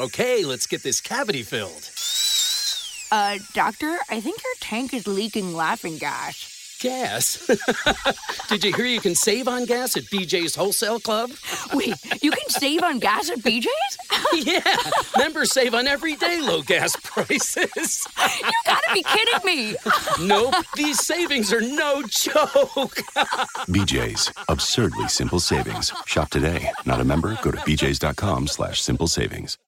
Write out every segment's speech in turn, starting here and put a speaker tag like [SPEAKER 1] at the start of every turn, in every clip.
[SPEAKER 1] Okay, let's get this cavity filled.
[SPEAKER 2] Uh, doctor, I think your tank is leaking laughing gas.
[SPEAKER 1] Gas? Did you hear you can save on gas at BJ's Wholesale Club?
[SPEAKER 2] Wait, you can save on gas at BJ's?
[SPEAKER 1] yeah, members save on everyday low gas prices.
[SPEAKER 2] You gotta be kidding me.
[SPEAKER 1] nope, these savings are no joke.
[SPEAKER 3] BJ's, absurdly simple savings. Shop today. Not a member? Go to bjs.com slash simple savings.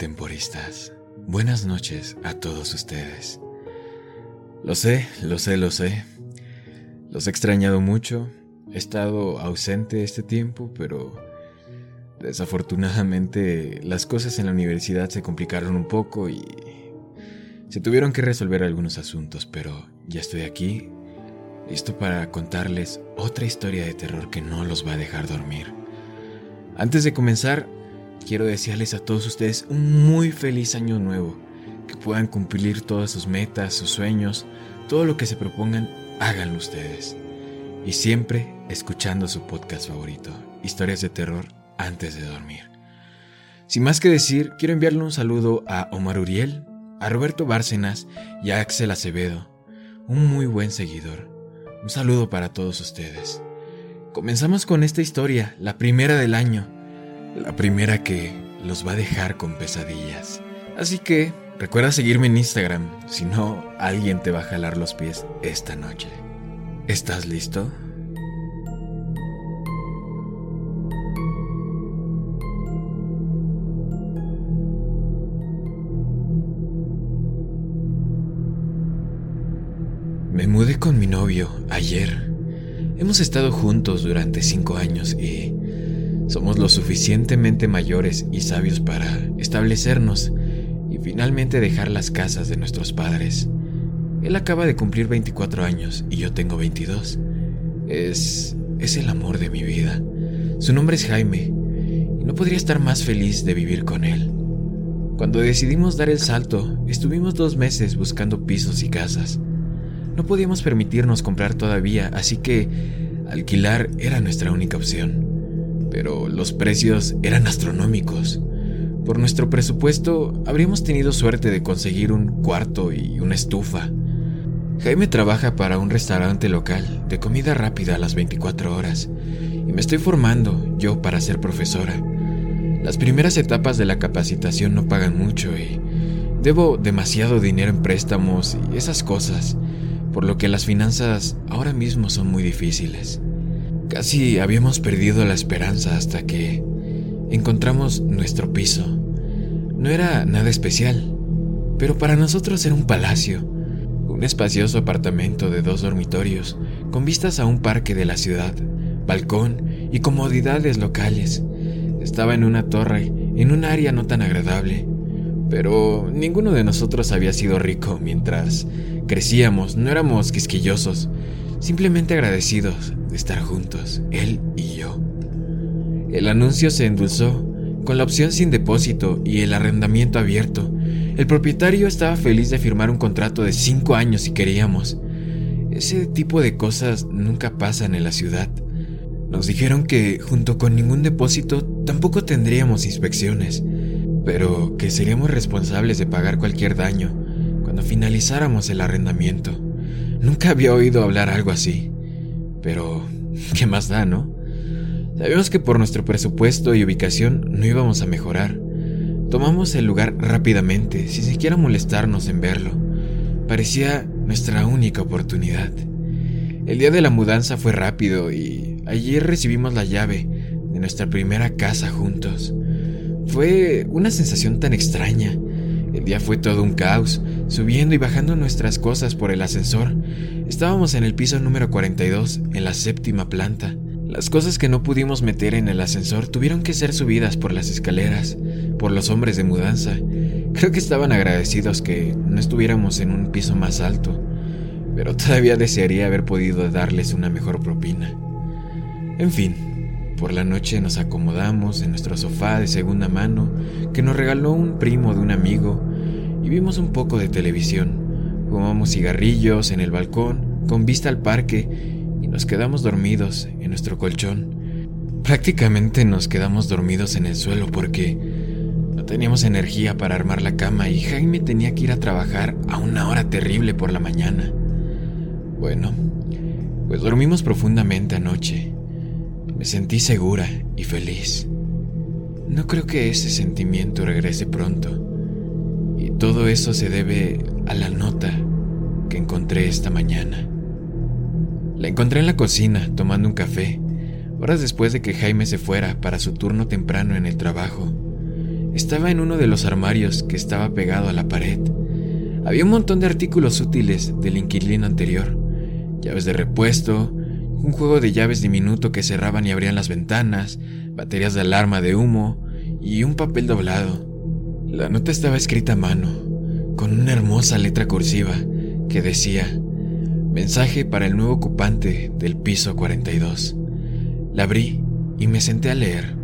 [SPEAKER 4] Temporistas. Buenas noches a todos ustedes. Lo sé, lo sé, lo sé. Los he extrañado mucho. He estado ausente este tiempo, pero desafortunadamente las cosas en la universidad se complicaron un poco y se tuvieron que resolver algunos asuntos, pero ya estoy aquí, listo para contarles otra historia de terror que no los va a dejar dormir. Antes de comenzar, quiero desearles a todos ustedes un muy feliz año nuevo, que puedan cumplir todas sus metas, sus sueños, todo lo que se propongan, háganlo ustedes. Y siempre escuchando su podcast favorito, historias de terror antes de dormir. Sin más que decir, quiero enviarle un saludo a Omar Uriel, a Roberto Bárcenas y a Axel Acevedo, un muy buen seguidor. Un saludo para todos ustedes. Comenzamos con esta historia, la primera del año la primera que los va a dejar con pesadillas. Así que recuerda seguirme en Instagram, si no, alguien te va a jalar los pies esta noche. ¿Estás listo? Me mudé con mi novio ayer. Hemos estado juntos durante cinco años y somos lo suficientemente mayores y sabios para establecernos y finalmente dejar las casas de nuestros padres. Él acaba de cumplir 24 años y yo tengo 22. Es... es el amor de mi vida. Su nombre es Jaime y no podría estar más feliz de vivir con él. Cuando decidimos dar el salto, estuvimos dos meses buscando pisos y casas. No podíamos permitirnos comprar todavía, así que alquilar era nuestra única opción pero los precios eran astronómicos. Por nuestro presupuesto habríamos tenido suerte de conseguir un cuarto y una estufa. Jaime trabaja para un restaurante local de comida rápida a las 24 horas y me estoy formando yo para ser profesora. Las primeras etapas de la capacitación no pagan mucho y debo demasiado dinero en préstamos y esas cosas, por lo que las finanzas ahora mismo son muy difíciles. Casi habíamos perdido la esperanza hasta que encontramos nuestro piso. No era nada especial, pero para nosotros era un palacio, un espacioso apartamento de dos dormitorios con vistas a un parque de la ciudad, balcón y comodidades locales. Estaba en una torre, en un área no tan agradable, pero ninguno de nosotros había sido rico mientras crecíamos, no éramos quisquillosos, simplemente agradecidos de estar juntos, él y yo. El anuncio se endulzó con la opción sin depósito y el arrendamiento abierto. El propietario estaba feliz de firmar un contrato de cinco años si queríamos. Ese tipo de cosas nunca pasan en la ciudad. Nos dijeron que junto con ningún depósito tampoco tendríamos inspecciones, pero que seríamos responsables de pagar cualquier daño cuando finalizáramos el arrendamiento. Nunca había oído hablar algo así. Pero, ¿qué más da, no? Sabíamos que por nuestro presupuesto y ubicación no íbamos a mejorar. Tomamos el lugar rápidamente, sin siquiera molestarnos en verlo. Parecía nuestra única oportunidad. El día de la mudanza fue rápido y ayer recibimos la llave de nuestra primera casa juntos. Fue una sensación tan extraña. El día fue todo un caos, subiendo y bajando nuestras cosas por el ascensor. Estábamos en el piso número 42, en la séptima planta. Las cosas que no pudimos meter en el ascensor tuvieron que ser subidas por las escaleras, por los hombres de mudanza. Creo que estaban agradecidos que no estuviéramos en un piso más alto, pero todavía desearía haber podido darles una mejor propina. En fin, por la noche nos acomodamos en nuestro sofá de segunda mano que nos regaló un primo de un amigo y vimos un poco de televisión. Fumamos cigarrillos en el balcón con vista al parque y nos quedamos dormidos en nuestro colchón. Prácticamente nos quedamos dormidos en el suelo porque no teníamos energía para armar la cama y Jaime tenía que ir a trabajar a una hora terrible por la mañana. Bueno, pues dormimos profundamente anoche. Me sentí segura y feliz. No creo que ese sentimiento regrese pronto. Y todo eso se debe a la nota que encontré esta mañana. La encontré en la cocina tomando un café, horas después de que Jaime se fuera para su turno temprano en el trabajo. Estaba en uno de los armarios que estaba pegado a la pared. Había un montón de artículos útiles del inquilino anterior, llaves de repuesto, un juego de llaves diminuto que cerraban y abrían las ventanas, baterías de alarma de humo y un papel doblado. La nota estaba escrita a mano, con una hermosa letra cursiva que decía, mensaje para el nuevo ocupante del piso 42. La abrí y me senté a leer.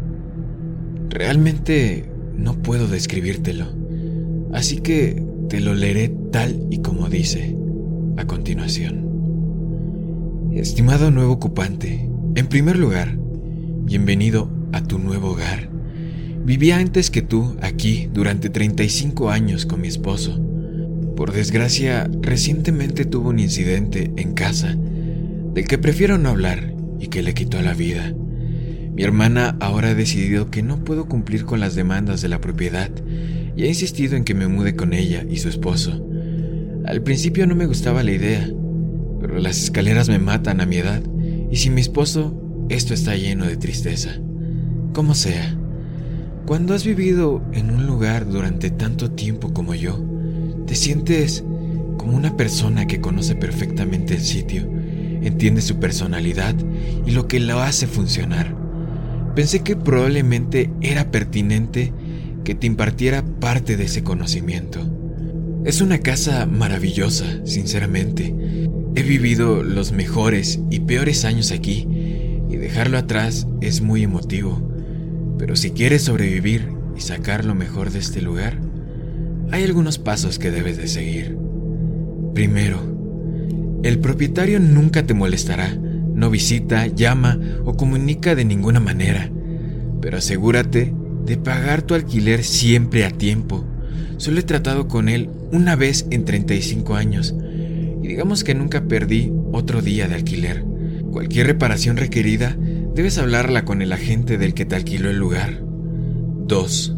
[SPEAKER 4] Realmente no puedo describírtelo, así que te lo leeré tal y como dice a continuación. Estimado nuevo ocupante, en primer lugar, bienvenido a tu nuevo hogar. Vivía antes que tú aquí durante 35 años con mi esposo. Por desgracia, recientemente tuvo un incidente en casa del que prefiero no hablar y que le quitó la vida. Mi hermana ahora ha decidido que no puedo cumplir con las demandas de la propiedad y ha insistido en que me mude con ella y su esposo. Al principio no me gustaba la idea, las escaleras me matan a mi edad, y sin mi esposo, esto está lleno de tristeza. Como sea, cuando has vivido en un lugar durante tanto tiempo como yo, te sientes como una persona que conoce perfectamente el sitio, entiende su personalidad y lo que lo hace funcionar. Pensé que probablemente era pertinente que te impartiera parte de ese conocimiento. Es una casa maravillosa, sinceramente, He vivido los mejores y peores años aquí y dejarlo atrás es muy emotivo. Pero si quieres sobrevivir y sacar lo mejor de este lugar, hay algunos pasos que debes de seguir. Primero, el propietario nunca te molestará, no visita, llama o comunica de ninguna manera, pero asegúrate de pagar tu alquiler siempre a tiempo. Solo he tratado con él una vez en 35 años digamos que nunca perdí otro día de alquiler. Cualquier reparación requerida, debes hablarla con el agente del que te alquiló el lugar. 2.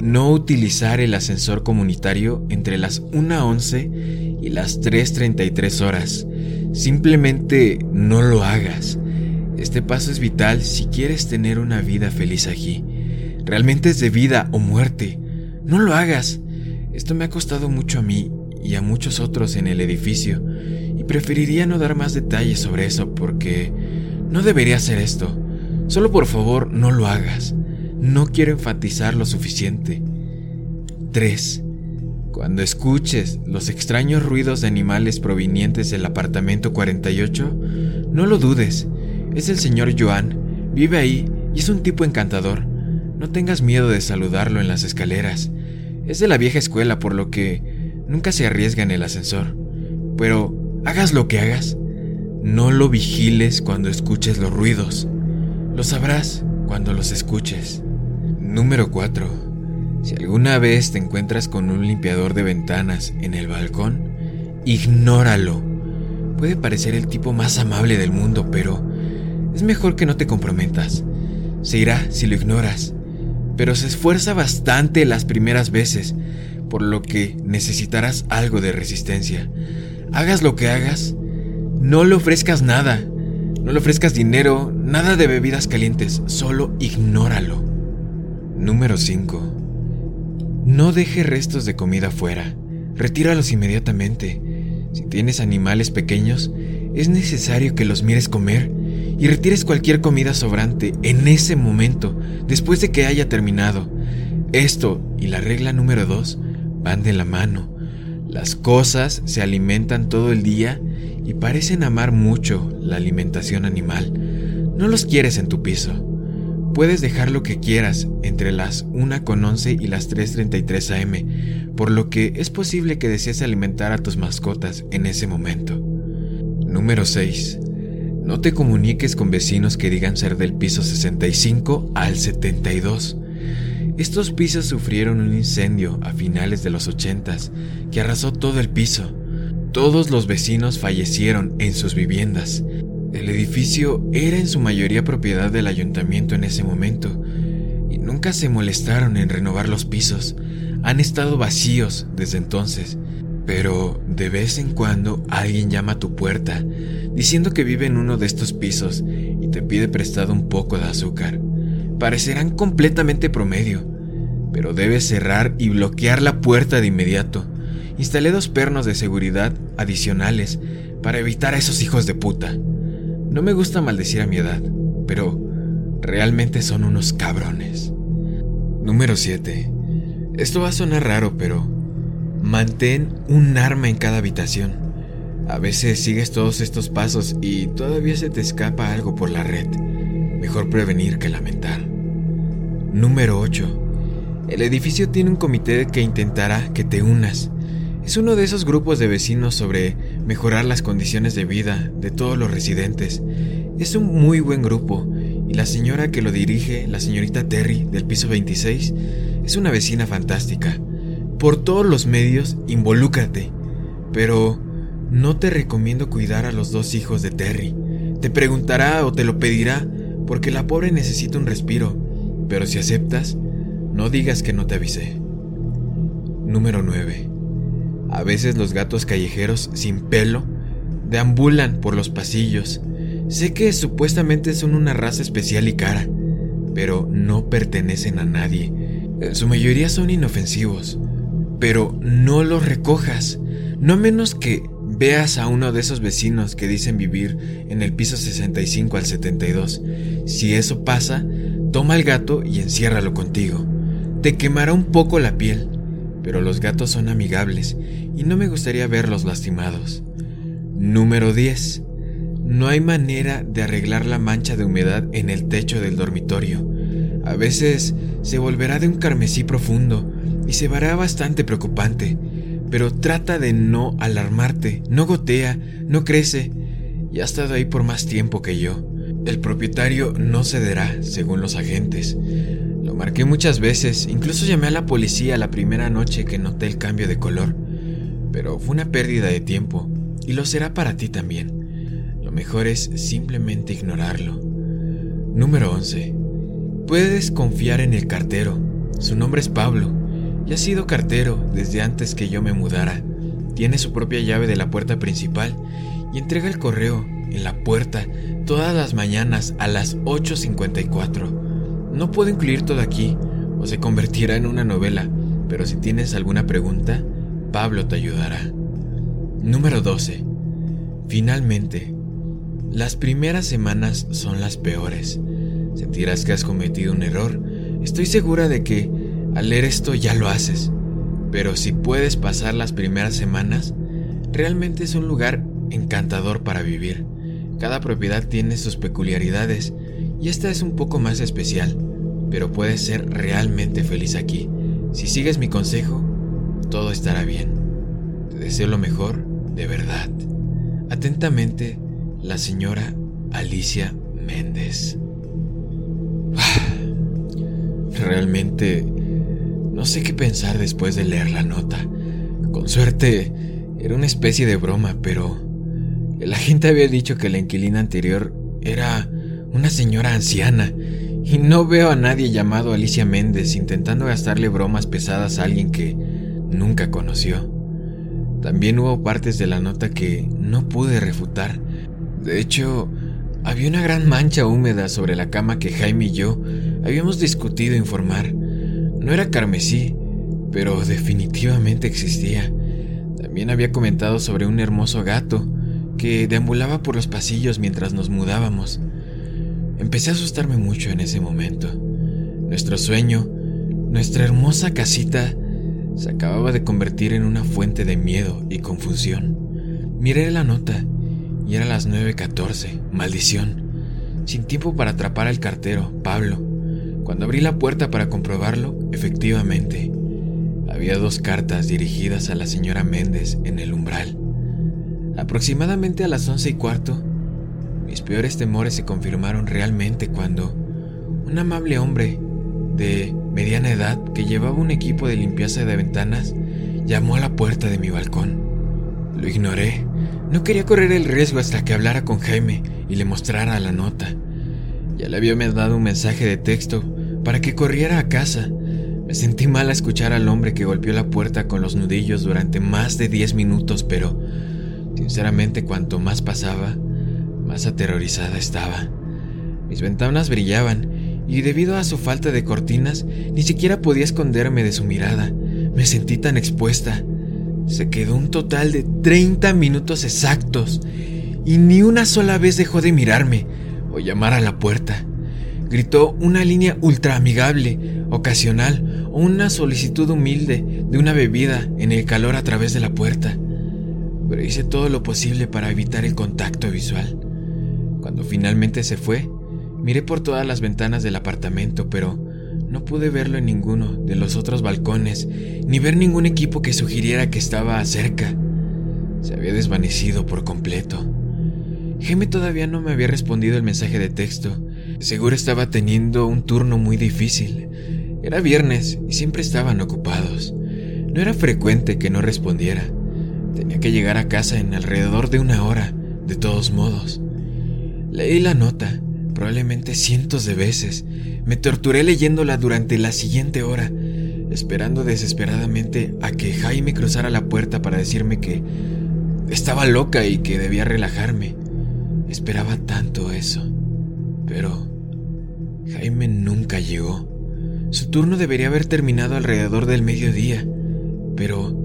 [SPEAKER 4] No utilizar el ascensor comunitario entre las 1.11 y las 3.33 horas. Simplemente no lo hagas. Este paso es vital si quieres tener una vida feliz aquí. Realmente es de vida o muerte. No lo hagas. Esto me ha costado mucho a mí y a muchos otros en el edificio, y preferiría no dar más detalles sobre eso porque no debería hacer esto. Solo por favor no lo hagas. No quiero enfatizar lo suficiente. 3. Cuando escuches los extraños ruidos de animales provenientes del apartamento 48, no lo dudes. Es el señor Joan. Vive ahí y es un tipo encantador. No tengas miedo de saludarlo en las escaleras. Es de la vieja escuela, por lo que nunca se arriesga en el ascensor. Pero hagas lo que hagas, no lo vigiles cuando escuches los ruidos. Lo sabrás cuando los escuches. Número 4. Si alguna vez te encuentras con un limpiador de ventanas en el balcón, ignóralo. Puede parecer el tipo más amable del mundo, pero es mejor que no te comprometas. Se irá si lo ignoras, pero se esfuerza bastante las primeras veces por lo que necesitarás algo de resistencia. Hagas lo que hagas, no le ofrezcas nada, no le ofrezcas dinero, nada de bebidas calientes, solo ignóralo. Número 5. No deje restos de comida fuera, retíralos inmediatamente. Si tienes animales pequeños, es necesario que los mires comer y retires cualquier comida sobrante en ese momento, después de que haya terminado. Esto y la regla número 2 van de la mano. Las cosas se alimentan todo el día y parecen amar mucho la alimentación animal. No los quieres en tu piso. Puedes dejar lo que quieras entre las 1.11 y las 3.33 am, por lo que es posible que desees alimentar a tus mascotas en ese momento. Número 6. No te comuniques con vecinos que digan ser del piso 65 al 72. Estos pisos sufrieron un incendio a finales de los 80 que arrasó todo el piso. Todos los vecinos fallecieron en sus viviendas. El edificio era en su mayoría propiedad del ayuntamiento en ese momento y nunca se molestaron en renovar los pisos. Han estado vacíos desde entonces, pero de vez en cuando alguien llama a tu puerta diciendo que vive en uno de estos pisos y te pide prestado un poco de azúcar. Parecerán completamente promedio, pero debes cerrar y bloquear la puerta de inmediato. Instalé dos pernos de seguridad adicionales para evitar a esos hijos de puta. No me gusta maldecir a mi edad, pero realmente son unos cabrones. Número 7. Esto va a sonar raro, pero mantén un arma en cada habitación. A veces sigues todos estos pasos y todavía se te escapa algo por la red. Mejor prevenir que lamentar. Número 8. El edificio tiene un comité que intentará que te unas. Es uno de esos grupos de vecinos sobre mejorar las condiciones de vida de todos los residentes. Es un muy buen grupo y la señora que lo dirige, la señorita Terry del piso 26, es una vecina fantástica. Por todos los medios, involúcrate. Pero no te recomiendo cuidar a los dos hijos de Terry. Te preguntará o te lo pedirá porque la pobre necesita un respiro. Pero si aceptas, no digas que no te avisé. Número 9. A veces los gatos callejeros sin pelo deambulan por los pasillos. Sé que supuestamente son una raza especial y cara, pero no pertenecen a nadie. En su mayoría son inofensivos. Pero no los recojas, no menos que veas a uno de esos vecinos que dicen vivir en el piso 65 al 72. Si eso pasa, toma al gato y enciérralo contigo. Te quemará un poco la piel, pero los gatos son amigables y no me gustaría verlos lastimados. Número 10. No hay manera de arreglar la mancha de humedad en el techo del dormitorio. A veces se volverá de un carmesí profundo y se verá bastante preocupante pero trata de no alarmarte, no gotea, no crece, y ha estado ahí por más tiempo que yo. El propietario no cederá, según los agentes. Lo marqué muchas veces, incluso llamé a la policía la primera noche que noté el cambio de color, pero fue una pérdida de tiempo, y lo será para ti también. Lo mejor es simplemente ignorarlo. Número 11. Puedes confiar en el cartero. Su nombre es Pablo y ha sido cartero desde antes que yo me mudara. Tiene su propia llave de la puerta principal y entrega el correo en la puerta todas las mañanas a las 8.54. No puedo incluir todo aquí o se convertirá en una novela, pero si tienes alguna pregunta, Pablo te ayudará. Número 12. Finalmente, las primeras semanas son las peores. Sentirás que has cometido un error. Estoy segura de que al leer esto ya lo haces, pero si puedes pasar las primeras semanas, realmente es un lugar encantador para vivir. Cada propiedad tiene sus peculiaridades y esta es un poco más especial, pero puedes ser realmente feliz aquí. Si sigues mi consejo, todo estará bien. Te deseo lo mejor, de verdad. Atentamente, la señora Alicia Méndez. Realmente no sé qué pensar después de leer la nota. Con suerte, era una especie de broma, pero la gente había dicho que la inquilina anterior era una señora anciana, y no veo a nadie llamado Alicia Méndez intentando gastarle bromas pesadas a alguien que nunca conoció. También hubo partes de la nota que no pude refutar. De hecho, había una gran mancha húmeda sobre la cama que Jaime y yo habíamos discutido informar. No era carmesí, pero definitivamente existía. También había comentado sobre un hermoso gato que deambulaba por los pasillos mientras nos mudábamos. Empecé a asustarme mucho en ese momento. Nuestro sueño, nuestra hermosa casita, se acababa de convertir en una fuente de miedo y confusión. Miré la nota y era las 9.14. Maldición. Sin tiempo para atrapar al cartero, Pablo. Cuando abrí la puerta para comprobarlo, efectivamente, había dos cartas dirigidas a la señora Méndez en el umbral. Aproximadamente a las once y cuarto, Mis peores temores se confirmaron realmente cuando un amable hombre de mediana edad que llevaba un equipo de limpieza de ventanas llamó a la puerta de mi balcón. Lo ignoré. No quería correr el riesgo hasta que hablara con Jaime y le mostrara la nota. Ya le había dado un mensaje de texto para que corriera a casa. Me sentí mal a escuchar al hombre que golpeó la puerta con los nudillos durante más de 10 minutos, pero sinceramente cuanto más pasaba, más aterrorizada estaba. Mis ventanas brillaban y debido a su falta de cortinas ni siquiera podía esconderme de su mirada. Me sentí tan expuesta. Se quedó un total de 30 minutos exactos y ni una sola vez dejó de mirarme o llamar a la puerta. Gritó una línea ultra amigable, ocasional o una solicitud humilde de una bebida en el calor a través de la puerta. Pero hice todo lo posible para evitar el contacto visual. Cuando finalmente se fue, miré por todas las ventanas del apartamento, pero no pude verlo en ninguno de los otros balcones, ni ver ningún equipo que sugiriera que estaba cerca. Se había desvanecido por completo. Geme todavía no me había respondido el mensaje de texto. Seguro estaba teniendo un turno muy difícil. Era viernes y siempre estaban ocupados. No era frecuente que no respondiera. Tenía que llegar a casa en alrededor de una hora, de todos modos. Leí la nota, probablemente cientos de veces. Me torturé leyéndola durante la siguiente hora, esperando desesperadamente a que Jaime cruzara la puerta para decirme que estaba loca y que debía relajarme. Esperaba tanto eso. Pero Jaime nunca llegó. Su turno debería haber terminado alrededor del mediodía, pero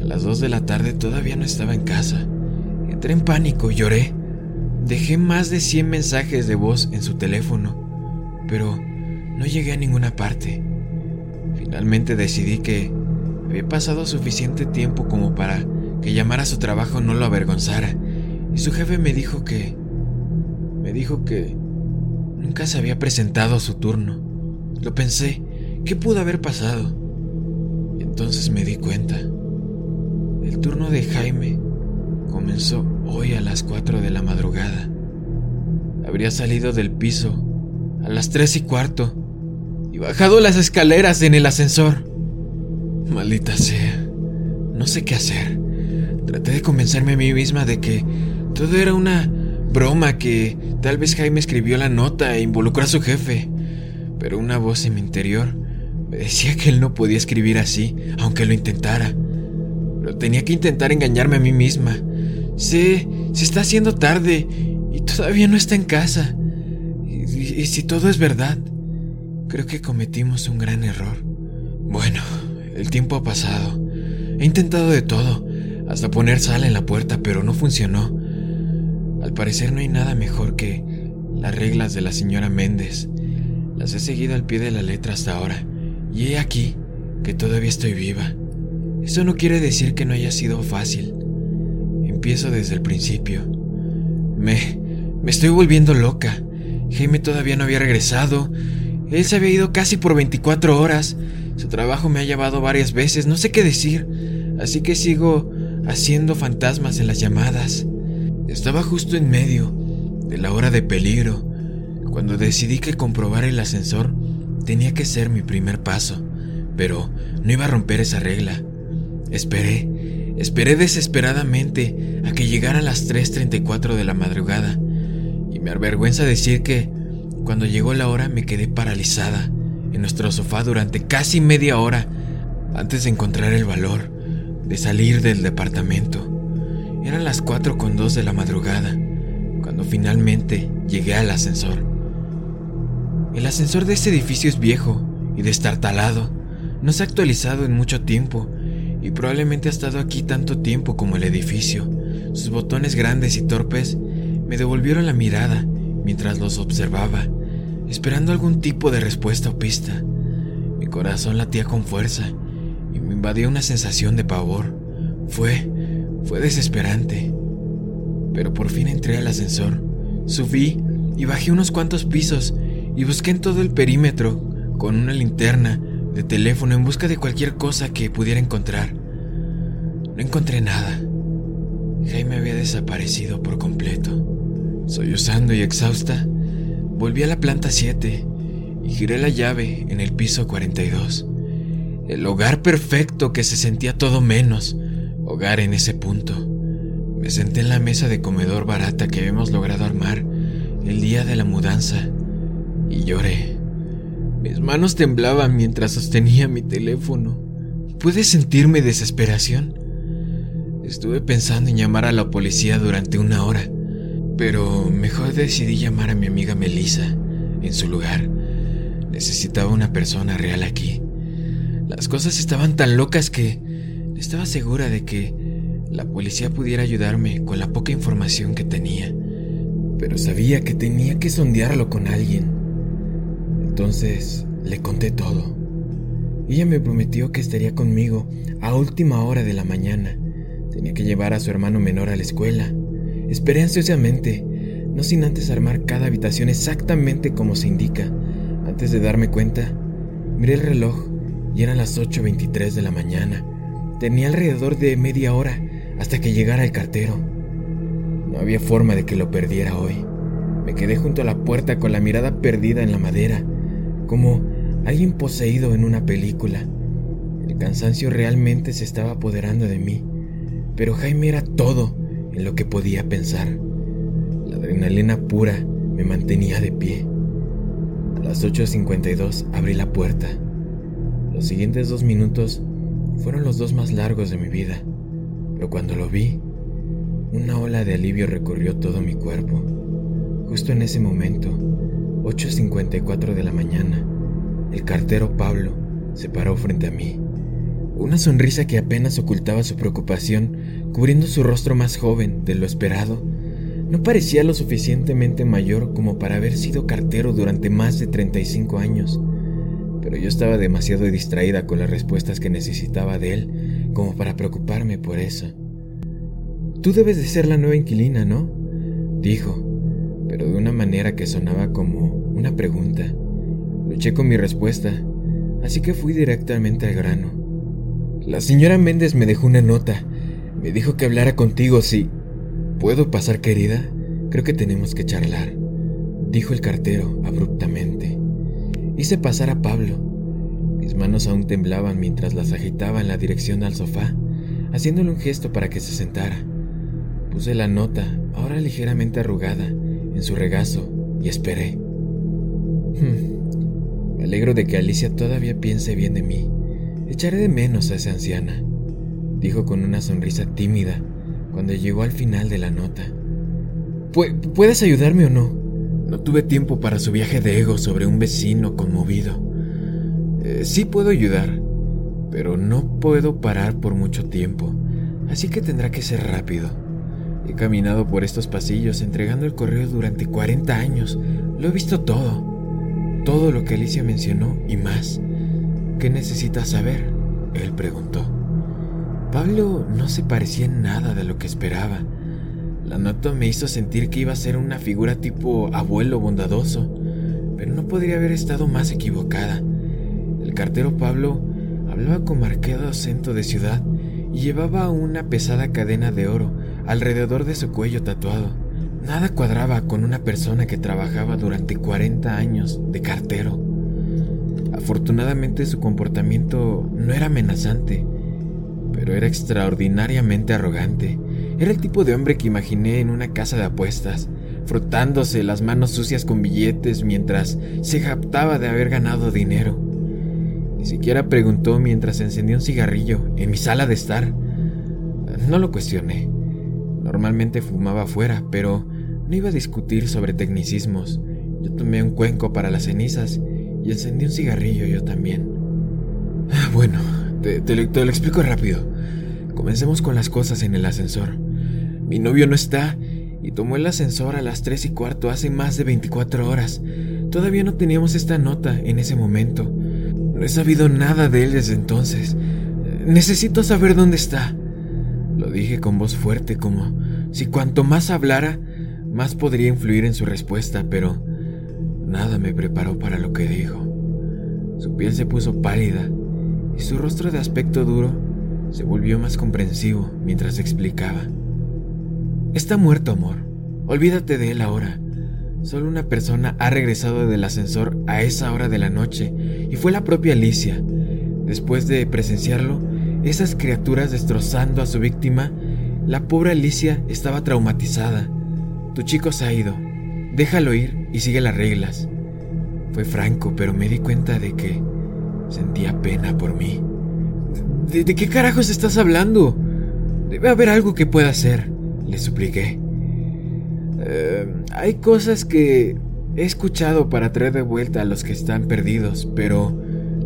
[SPEAKER 4] a las dos de la tarde todavía no estaba en casa. Entré en pánico, lloré. Dejé más de 100 mensajes de voz en su teléfono, pero no llegué a ninguna parte. Finalmente decidí que había pasado suficiente tiempo como para que llamar a su trabajo no lo avergonzara y su jefe me dijo que... Me dijo que... Nunca se había presentado a su turno. Lo pensé. ¿Qué pudo haber pasado? Entonces me di cuenta. El turno de Jaime comenzó hoy a las 4 de la madrugada. Habría salido del piso a las tres y cuarto y bajado las escaleras en el ascensor. Maldita sea. No sé qué hacer. Traté de convencerme a mí misma de que todo era una broma que tal vez Jaime escribió la nota e involucró a su jefe. Pero una voz en mi interior me decía que él no podía escribir así, aunque lo intentara. Pero tenía que intentar engañarme a mí misma. Sé, se está haciendo tarde y todavía no está en casa. Y, y si todo es verdad, creo que cometimos un gran error. Bueno, el tiempo ha pasado. He intentado de todo, hasta poner sal en la puerta, pero no funcionó. Al parecer no hay nada mejor que las reglas de la señora Méndez. Las he seguido al pie de la letra hasta ahora, y he aquí que todavía estoy viva. Eso no quiere decir que no haya sido fácil. Empiezo desde el principio. Me... me estoy volviendo loca. Jaime todavía no había regresado. Él se había ido casi por 24 horas. Su trabajo me ha llevado varias veces, no sé qué decir. Así que sigo haciendo fantasmas en las llamadas. Estaba justo en medio de la hora de peligro cuando decidí que comprobar el ascensor tenía que ser mi primer paso, pero no iba a romper esa regla. Esperé, esperé desesperadamente a que llegaran las 3.34 de la madrugada y me avergüenza decir que cuando llegó la hora me quedé paralizada en nuestro sofá durante casi media hora antes de encontrar el valor de salir del departamento. Eran las cuatro con dos de la madrugada, cuando finalmente llegué al ascensor. El ascensor de este edificio es viejo y destartalado. No se ha actualizado en mucho tiempo y probablemente ha estado aquí tanto tiempo como el edificio. Sus botones grandes y torpes me devolvieron la mirada mientras los observaba, esperando algún tipo de respuesta o pista. Mi corazón latía con fuerza y me invadió una sensación de pavor. Fue fue desesperante. Pero por fin entré al ascensor, subí y bajé unos cuantos pisos y busqué en todo el perímetro con una linterna de teléfono en busca de cualquier cosa que pudiera encontrar. No encontré nada. Jaime había desaparecido por completo. Sollozando y exhausta, volví a la planta 7 y giré la llave en el piso 42. El hogar perfecto que se sentía todo menos hogar en ese punto. Me senté en la mesa de comedor barata que habíamos logrado armar el día de la mudanza y lloré. Mis manos temblaban mientras sostenía mi teléfono. ¿Puedes sentir mi desesperación? Estuve pensando en llamar a la policía durante una hora, pero mejor decidí llamar a mi amiga Melissa en su lugar. Necesitaba una persona real aquí. Las cosas estaban tan locas que estaba segura de que la policía pudiera ayudarme con la poca información que tenía, pero sabía que tenía que sondearlo con alguien. Entonces le conté todo. Ella me prometió que estaría conmigo a última hora de la mañana. Tenía que llevar a su hermano menor a la escuela. Esperé ansiosamente, no sin antes armar cada habitación exactamente como se indica. Antes de darme cuenta, miré el reloj y eran las 8.23 de la mañana. Tenía alrededor de media hora hasta que llegara el cartero. No había forma de que lo perdiera hoy. Me quedé junto a la puerta con la mirada perdida en la madera, como alguien poseído en una película. El cansancio realmente se estaba apoderando de mí, pero Jaime era todo en lo que podía pensar. La adrenalina pura me mantenía de pie. A las 8.52 abrí la puerta. Los siguientes dos minutos fueron los dos más largos de mi vida, pero cuando lo vi, una ola de alivio recorrió todo mi cuerpo. Justo en ese momento, 8.54 de la mañana, el cartero Pablo se paró frente a mí. Una sonrisa que apenas ocultaba su preocupación, cubriendo su rostro más joven de lo esperado, no parecía lo suficientemente mayor como para haber sido cartero durante más de 35 años pero yo estaba demasiado distraída con las respuestas que necesitaba de él como para preocuparme por eso. Tú debes de ser la nueva inquilina, ¿no? dijo, pero de una manera que sonaba como una pregunta. Luché con mi respuesta, así que fui directamente al grano. La señora Méndez me dejó una nota. Me dijo que hablara contigo si... ¿Puedo pasar, querida? Creo que tenemos que charlar, dijo el cartero abruptamente. Hice pasar a Pablo. Mis manos aún temblaban mientras las agitaba en la dirección al sofá, haciéndole un gesto para que se sentara. Puse la nota, ahora ligeramente arrugada, en su regazo y esperé. Hmm. Me alegro de que Alicia todavía piense bien de mí. Echaré de menos a esa anciana, dijo con una sonrisa tímida cuando llegó al final de la nota. ¿Puedes ayudarme o no? No tuve tiempo para su viaje de ego sobre un vecino conmovido. Eh, sí puedo ayudar, pero no puedo parar por mucho tiempo, así que tendrá que ser rápido. He caminado por estos pasillos entregando el correo durante 40 años. Lo he visto todo. Todo lo que Alicia mencionó y más. ¿Qué necesitas saber? Él preguntó. Pablo no se parecía en nada de lo que esperaba. La nota me hizo sentir que iba a ser una figura tipo abuelo bondadoso, pero no podría haber estado más equivocada. El cartero Pablo hablaba con marcado acento de ciudad y llevaba una pesada cadena de oro alrededor de su cuello tatuado. Nada cuadraba con una persona que trabajaba durante 40 años de cartero. Afortunadamente su comportamiento no era amenazante, pero era extraordinariamente arrogante era el tipo de hombre que imaginé en una casa de apuestas, frotándose las manos sucias con billetes mientras se jactaba de haber ganado dinero. Ni siquiera preguntó mientras encendía un cigarrillo en mi sala de estar. No lo cuestioné. Normalmente fumaba afuera, pero no iba a discutir sobre tecnicismos. Yo tomé un cuenco para las cenizas y encendí un cigarrillo yo también. Ah, bueno, te, te lo explico rápido. Comencemos con las cosas en el ascensor. Mi novio no está y tomó el ascensor a las 3 y cuarto hace más de 24 horas. Todavía no teníamos esta nota en ese momento. No he sabido nada de él desde entonces. Necesito saber dónde está. Lo dije con voz fuerte, como si cuanto más hablara, más podría influir en su respuesta, pero nada me preparó para lo que dijo. Su piel se puso pálida y su rostro de aspecto duro se volvió más comprensivo mientras explicaba. Está muerto, amor. Olvídate de él ahora. Solo una persona ha regresado del ascensor a esa hora de la noche y fue la propia Alicia. Después de presenciarlo, esas criaturas destrozando a su víctima, la pobre Alicia estaba traumatizada. Tu chico se ha ido. Déjalo ir y sigue las reglas. Fue franco, pero me di cuenta de que sentía pena por mí. ¿De, qué carajos estás hablando? Debe haber algo que pueda hacer, le supliqué. Eh, hay cosas que he escuchado para traer de vuelta a los que están perdidos, pero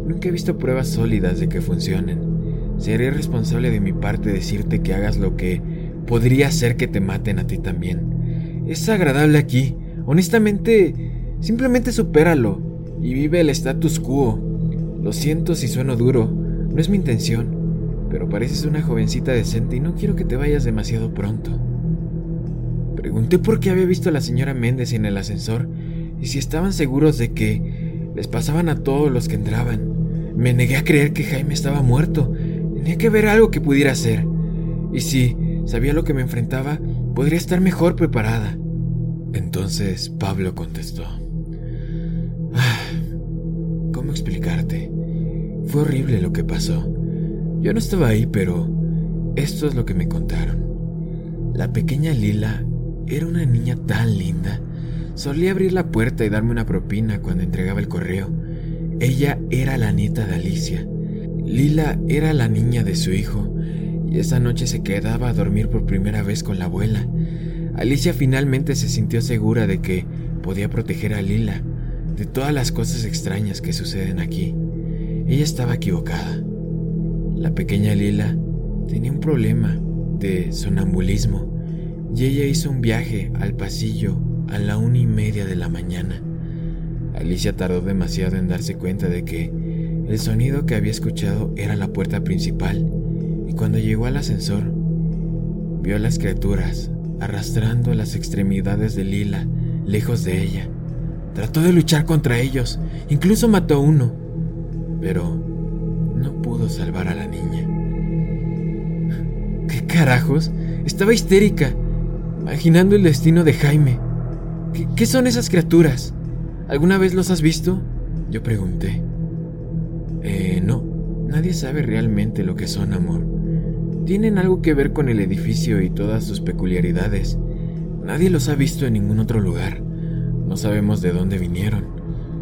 [SPEAKER 4] nunca he visto pruebas sólidas de que funcionen. Sería irresponsable de mi parte decirte que hagas lo que podría hacer que te maten a ti también. Es agradable aquí. Honestamente, simplemente supéralo y vive el status quo. Lo siento si sueno duro, no es mi intención, pero pareces una jovencita decente y no quiero que te vayas demasiado pronto. Pregunté por qué había visto a la señora Méndez en el ascensor y si estaban seguros de que les pasaban a todos los que entraban. Me negué a creer que Jaime estaba muerto. Tenía que ver algo que pudiera hacer. Y si sabía lo que me enfrentaba, podría estar mejor preparada. Entonces Pablo contestó. Ah, ¿Cómo explicarte? Fue horrible lo que pasó. Yo no estaba ahí, pero esto es lo que me contaron. La pequeña Lila era una niña tan linda. Solía abrir la puerta y darme una propina cuando entregaba el correo. Ella era la nieta de Alicia. Lila era la niña de su hijo, y esa noche se quedaba a dormir por primera vez con la abuela. Alicia finalmente se sintió segura de que podía proteger a Lila de todas las cosas extrañas que suceden aquí. Ella estaba equivocada. La pequeña Lila tenía un problema de sonambulismo y ella hizo un viaje al pasillo a la una y media de la mañana. Alicia tardó demasiado en darse cuenta de que el sonido que había escuchado era la puerta principal y cuando llegó al ascensor vio a las criaturas arrastrando las extremidades de Lila lejos de ella. Trató de luchar contra ellos, incluso mató a uno, pero no pudo salvar a la niña. ¿Qué carajos? Estaba histérica imaginando el destino de Jaime. ¿Qué, son esas criaturas? ¿Alguna vez los has visto? Yo pregunté. Eh, no, nadie sabe realmente lo que son, amor. Tienen algo que ver con el edificio y todas sus peculiaridades. Nadie los ha visto en ningún otro lugar. No sabemos de dónde vinieron,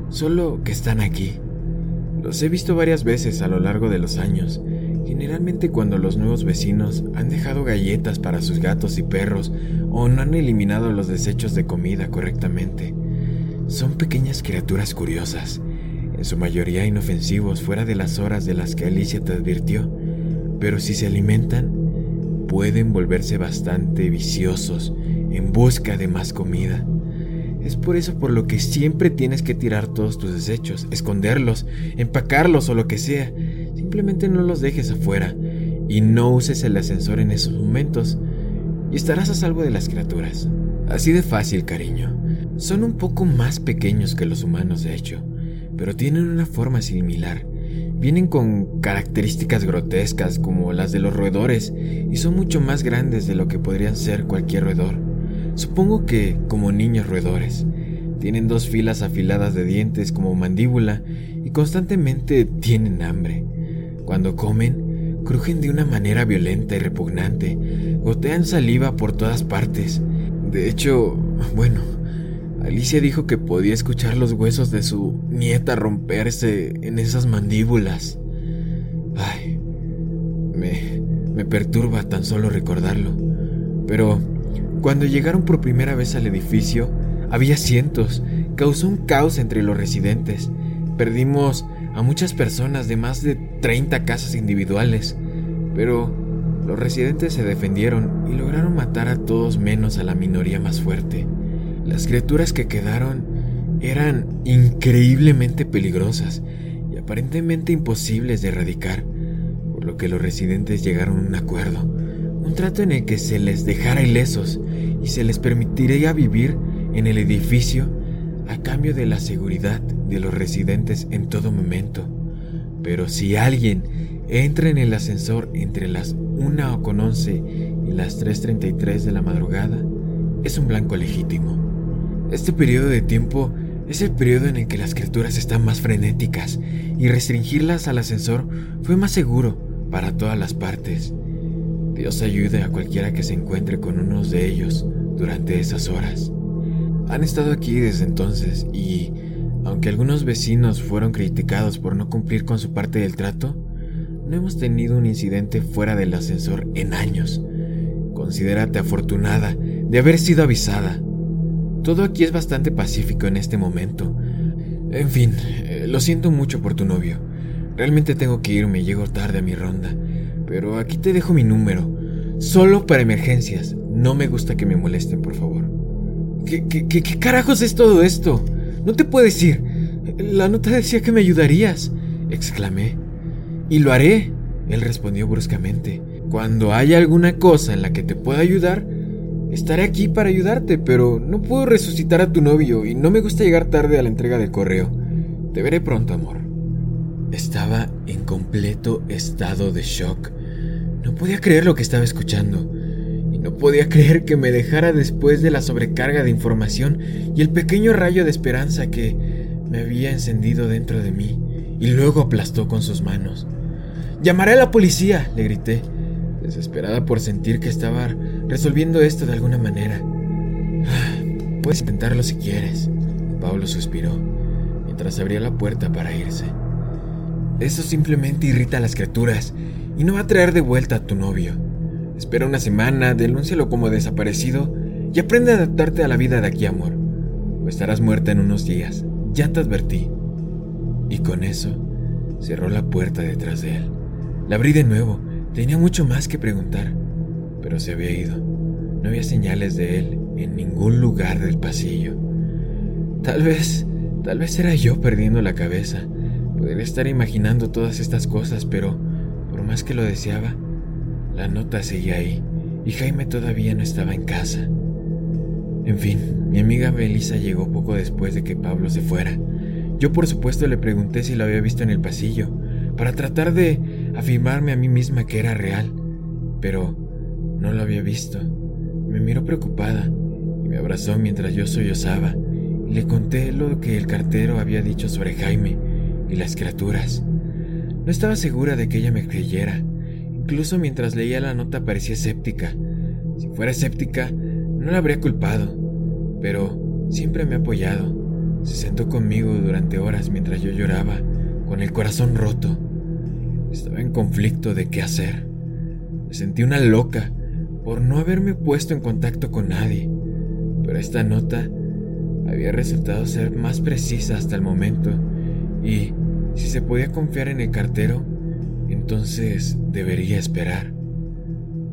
[SPEAKER 4] solo que están aquí. Los he visto varias veces a lo largo de los años Generalmente cuando los nuevos vecinos han dejado galletas para sus gatos y perros o no han eliminado los desechos de comida correctamente. Son pequeñas criaturas curiosas, en su mayoría inofensivos fuera de las horas de las que Alicia te advirtió, pero si se alimentan, pueden volverse bastante viciosos en busca de más comida. Es por eso por lo que siempre tienes que tirar todos tus desechos, esconderlos, empacarlos o lo que sea, Simplemente no los dejes afuera y no uses el ascensor en esos momentos y estarás a salvo de las criaturas. Así de fácil, cariño. Son un poco más pequeños que los humanos, de hecho, pero tienen una forma similar. Vienen con características grotescas como las de los roedores y son mucho más grandes de lo que podrían ser cualquier roedor. Supongo que como niños roedores. Tienen dos filas afiladas de dientes como mandíbula y constantemente tienen hambre. Cuando comen, crujen de una manera violenta y repugnante, gotean saliva por todas partes. De hecho, bueno, Alicia dijo que podía escuchar los huesos de su nieta romperse en esas mandíbulas. Ay, me, me perturba tan solo recordarlo. Pero cuando llegaron por primera vez al edificio, había cientos. Causó un caos entre los residentes. Perdimos a muchas personas de más de 30 casas individuales, pero los residentes se defendieron y lograron matar a todos menos a la minoría más fuerte. Las criaturas que quedaron eran increíblemente peligrosas y aparentemente imposibles de erradicar, por lo que los residentes llegaron a un acuerdo, un trato en el que se les dejara ilesos y se les permitiría vivir en el edificio a cambio de la seguridad de los residentes en todo momento. Pero si alguien entra en el ascensor entre las 1 con 11 y las 3.33 de la madrugada, es un blanco legítimo. Este periodo de tiempo es el periodo en el que las criaturas están más frenéticas y restringirlas al ascensor fue más seguro para todas las partes. Dios ayude a cualquiera que se encuentre con unos de ellos durante esas horas. Han estado aquí desde entonces y, aunque algunos vecinos fueron criticados por no cumplir con su parte del trato, no hemos tenido un incidente fuera del ascensor en años. Considérate afortunada de haber sido avisada. Todo aquí es bastante pacífico en este momento. En fin, eh, lo siento mucho por tu novio. Realmente tengo que irme, llego tarde a mi ronda. Pero aquí te dejo mi número. Solo para emergencias. No me gusta que me molesten, por favor. ¿Qué, qué, qué, carajos es todo esto? No te puedes ir. La nota decía que me ayudarías, exclamé. Y lo haré, él respondió bruscamente. Cuando haya alguna cosa en la que te pueda ayudar, estaré aquí para ayudarte, pero no puedo resucitar a tu novio y no me gusta llegar tarde a la entrega del correo. Te veré pronto, amor. Estaba en completo estado de shock. No podía creer lo que estaba escuchando. Y no podía creer que me dejara después de la sobrecarga de información y el pequeño rayo de esperanza que me había encendido dentro de mí y luego aplastó con sus manos. Llamaré a la policía, le grité, desesperada por sentir que estaba resolviendo esto de alguna manera. Puedes intentarlo si quieres, Pablo suspiró, mientras abría la puerta para irse. Eso simplemente irrita a las criaturas y no va a traer de vuelta a tu novio. Espera una semana, denúncialo como desaparecido y aprende a adaptarte a la vida de aquí, amor. O estarás muerta en unos días. Ya te advertí. Y con eso, cerró la puerta detrás de él. La abrí de nuevo. Tenía mucho más que preguntar, pero se había ido. No había señales de él en ningún lugar del pasillo. Tal vez, tal vez era yo perdiendo la cabeza. Podría estar imaginando todas estas cosas, pero por más que lo deseaba, la nota seguía ahí y Jaime todavía no estaba en casa. En fin, mi amiga Melissa llegó poco después de que Pablo se fuera. Yo por supuesto le pregunté si lo había visto en el pasillo, para tratar de afirmarme a mí misma que era real, pero no lo había visto. Me miró preocupada y me abrazó mientras yo sollozaba le conté lo que el cartero había dicho sobre Jaime y las criaturas. No estaba segura de que ella me creyera. Incluso mientras leía la nota parecía escéptica. Si fuera escéptica, no la habría culpado. Pero siempre me ha apoyado. Se sentó conmigo durante horas mientras yo lloraba, con el corazón roto. Estaba en conflicto de qué hacer. Me sentí una loca por no haberme puesto en contacto con nadie. Pero esta nota había resultado ser más precisa hasta el momento y si se podía confiar en el cartero, entonces debería esperar.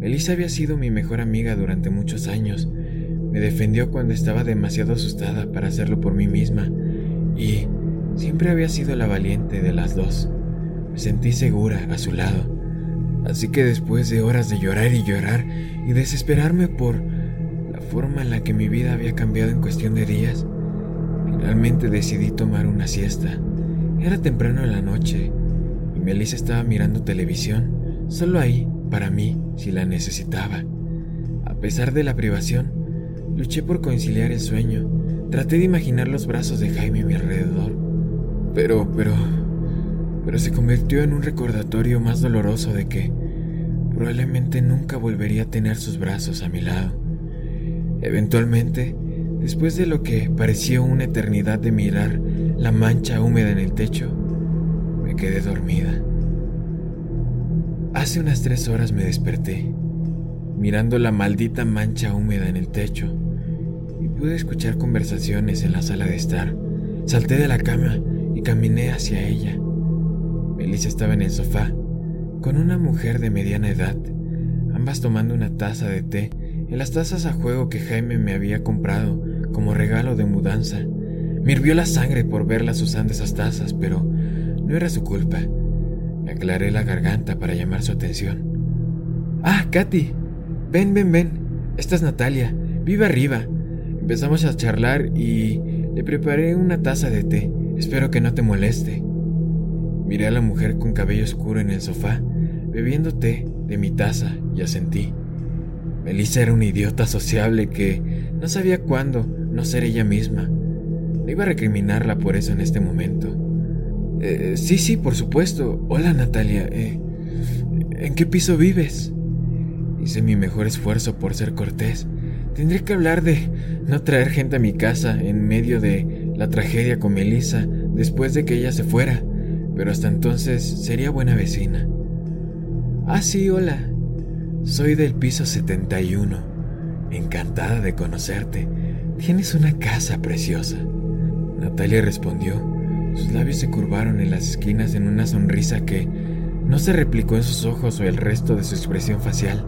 [SPEAKER 4] Elisa había sido mi mejor amiga durante muchos años. Me defendió cuando estaba demasiado asustada para hacerlo por mí misma y siempre había sido la valiente de las dos. Me sentí segura a su lado. Así que después de horas de llorar y llorar y desesperarme por la forma en la que mi vida había cambiado en cuestión de días, finalmente decidí tomar una siesta. Era temprano en la noche y Melissa estaba mirando televisión, solo ahí, para mí, si la necesitaba. A pesar de la privación, luché por conciliar el sueño. Traté de imaginar los brazos de Jaime a mi alrededor. Pero, pero, pero se convirtió en un recordatorio más doloroso de que probablemente nunca volvería a tener sus brazos a mi lado. Eventualmente, después de lo que pareció una eternidad de mirar la mancha húmeda en el techo, me quedé dormida. Hace unas tres horas me desperté, mirando la maldita mancha húmeda en el techo, y pude escuchar conversaciones en la sala de estar. Salté de la cama y caminé hacia ella. Melissa estaba en el sofá, con una mujer de mediana edad, ambas tomando una taza de té en las tazas a juego que Jaime me había comprado como regalo de mudanza. Me hirvió la sangre por verlas usando esas tazas, pero no era su culpa. Me aclaré la garganta para llamar su atención. Ah, Katy. Ven, ven, ven. Esta es Natalia. Vive arriba. Empezamos a charlar y le preparé una taza de té. Espero que no te moleste. Miré a la mujer con cabello oscuro en el sofá, bebiendo té de mi taza y asentí. Melissa era una idiota sociable que no sabía cuándo no ser ella misma. No iba a recriminarla por eso en este momento. Eh, sí, sí, por supuesto. Hola Natalia. Eh, ¿En qué piso vives? Hice mi mejor esfuerzo por ser cortés. Tendría que hablar de no traer gente a mi casa en medio de la tragedia con Melissa después de que ella se fuera, pero hasta entonces sería buena vecina. Ah, sí, hola. Soy del piso 71. Encantada de conocerte. Tienes una casa preciosa. Natalia respondió. Sus labios se curvaron en las esquinas en una sonrisa que no se replicó en sus ojos o el resto de su expresión facial.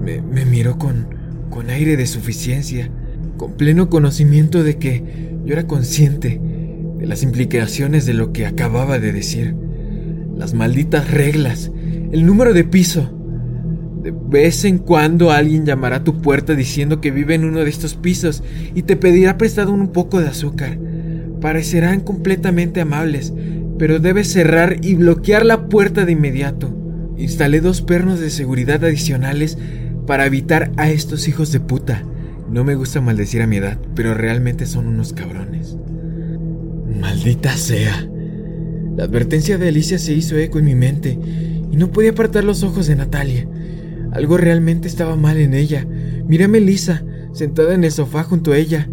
[SPEAKER 4] Me, miró con, con aire de suficiencia, con pleno conocimiento de que yo era consciente de las implicaciones de lo que acababa de decir. Las malditas reglas, el número de piso. De vez en cuando alguien llamará a tu puerta diciendo que vive en uno de estos pisos y te pedirá prestado un poco de azúcar. Parecerán completamente amables, pero debes cerrar y bloquear la puerta de inmediato. Instalé dos pernos de seguridad adicionales para evitar a estos hijos de puta. No me gusta maldecir a mi edad, pero realmente son unos cabrones. Maldita sea. La advertencia de Alicia se hizo eco en mi mente y no podía apartar los ojos de Natalia. Algo realmente estaba mal en ella. Miré a Melissa, sentada en el sofá junto a ella,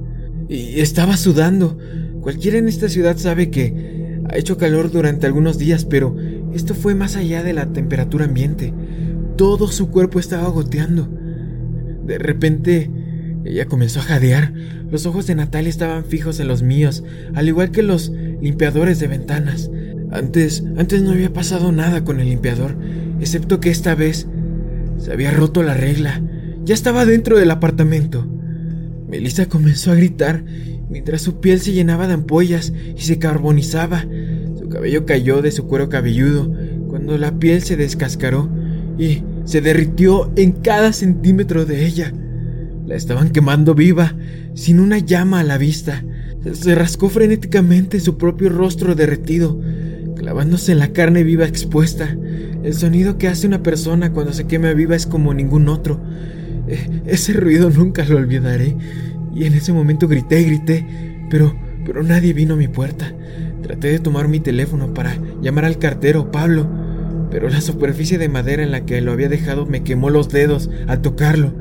[SPEAKER 4] y estaba sudando. Cualquiera en esta ciudad sabe que ha hecho calor durante algunos días, pero esto fue más allá de la temperatura ambiente. Todo su cuerpo estaba goteando. De repente, ella comenzó a jadear. Los ojos de Natalia estaban fijos en los míos, al igual que los limpiadores de ventanas. Antes, antes no había pasado nada con el limpiador, excepto que esta vez se había roto la regla. Ya estaba dentro del apartamento. Melissa comenzó a gritar mientras su piel se llenaba de ampollas y se carbonizaba. Su cabello cayó de su cuero cabelludo cuando la piel se descascaró y se derritió en cada centímetro de ella. La estaban quemando viva, sin una llama a la vista. Se rascó frenéticamente su propio rostro derretido, clavándose en la carne viva expuesta. El sonido que hace una persona cuando se quema viva es como ningún otro. E, ese ruido nunca lo olvidaré. Y en ese momento grité y grité, pero, pero nadie vino a mi puerta. Traté de tomar mi teléfono para llamar al cartero, Pablo, pero la superficie de madera en la que lo había dejado me quemó los dedos al tocarlo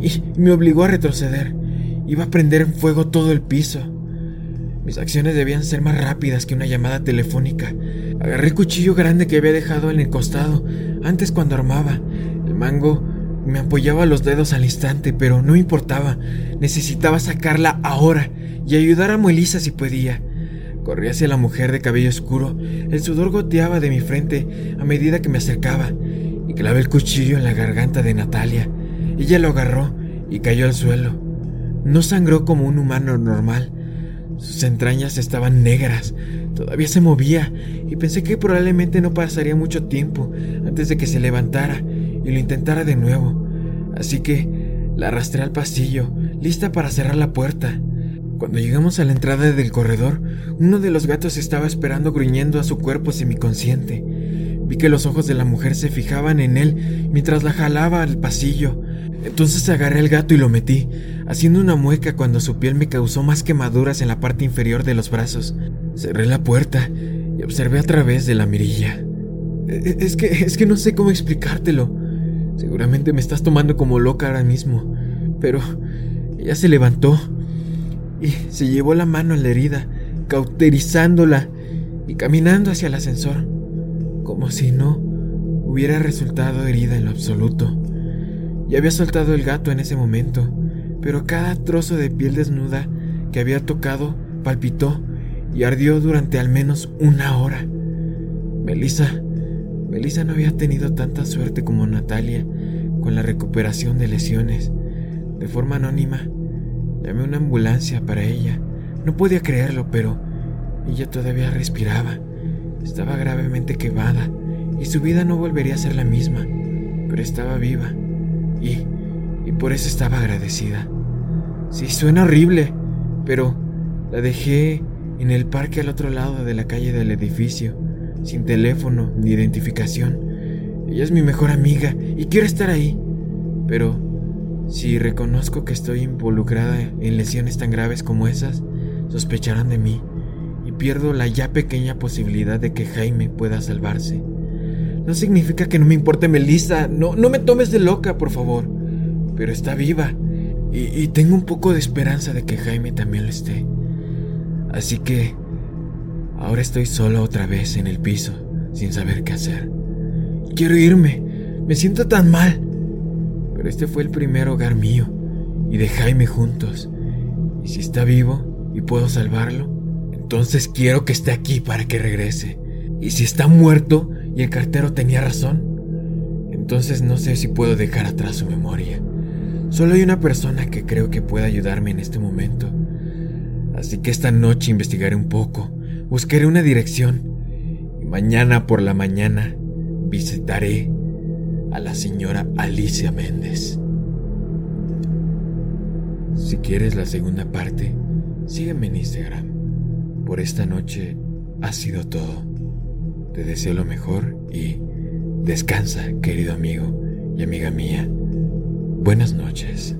[SPEAKER 4] y me obligó a retroceder. Iba a prender en fuego todo el piso. Mis acciones debían ser más rápidas que una llamada telefónica. Agarré el cuchillo grande que había dejado en el costado antes cuando armaba. El mango me apoyaba los dedos al instante, pero no importaba. Necesitaba sacarla ahora y ayudar a Melissa si podía. Corrí hacia la mujer de cabello oscuro. El sudor goteaba de mi frente a medida que me acercaba y clavé el cuchillo en la garganta de Natalia. Ella lo agarró y cayó al suelo. No sangró como un humano normal. Sus entrañas estaban negras. Todavía se movía y pensé que probablemente no pasaría mucho tiempo antes de que se levantara lo intentara de nuevo. Así que la arrastré al pasillo, lista para cerrar la puerta. Cuando llegamos a la entrada del corredor, uno de los gatos estaba esperando gruñendo a su cuerpo semiconsciente. Vi que los ojos de la mujer se fijaban en él mientras la jalaba al pasillo. Entonces agarré al gato y lo metí, haciendo una mueca cuando su piel me causó más quemaduras en la parte inferior de los brazos. Cerré la puerta y observé a través de la mirilla. E-, es que, es que no sé cómo explicártelo. Seguramente me estás tomando como loca ahora mismo. Pero ella se levantó y se llevó la mano a la herida, cauterizándola y caminando hacia el ascensor, como si no hubiera resultado herida en lo absoluto. Ya había soltado el gato en ese momento, pero cada trozo de piel desnuda que había tocado palpitó y ardió durante al menos una hora. Melissa, Melissa no había tenido tanta suerte como Natalia con la recuperación de lesiones. De forma anónima, Llamé una ambulancia para ella. No podía creerlo, pero ella todavía respiraba. Estaba gravemente quemada y su vida no volvería a ser la misma, pero estaba viva y, y por eso estaba agradecida. Sí, suena horrible, pero la dejé en el parque al otro lado de la calle del edificio, sin teléfono ni identificación. Ella es mi mejor amiga y quiero estar ahí, pero Si reconozco que estoy involucrada en lesiones tan graves como esas, sospecharán de mí y pierdo la ya pequeña posibilidad de que Jaime pueda salvarse. No significa que no me importe Melissa, no, no me tomes de loca, por favor. Pero está viva y, y tengo un poco de esperanza de que Jaime también lo esté. Así que ahora estoy solo otra vez en el piso, sin saber qué hacer. Quiero irme, me siento tan mal. Pero este fue el primer hogar mío y de Jaime juntos. Y si está vivo y puedo salvarlo, entonces quiero que esté aquí para que regrese. Y si está muerto y el cartero tenía razón, entonces no sé si puedo dejar atrás su memoria. Solo hay una persona que creo que puede ayudarme en este momento. Así que esta noche investigaré un poco, buscaré una dirección y mañana por la mañana visitaré a la señora Alicia Méndez. Si quieres la segunda parte, sígueme en Instagram. Por esta noche ha sido todo. Te deseo lo mejor y descansa, querido amigo y amiga mía. Buenas noches.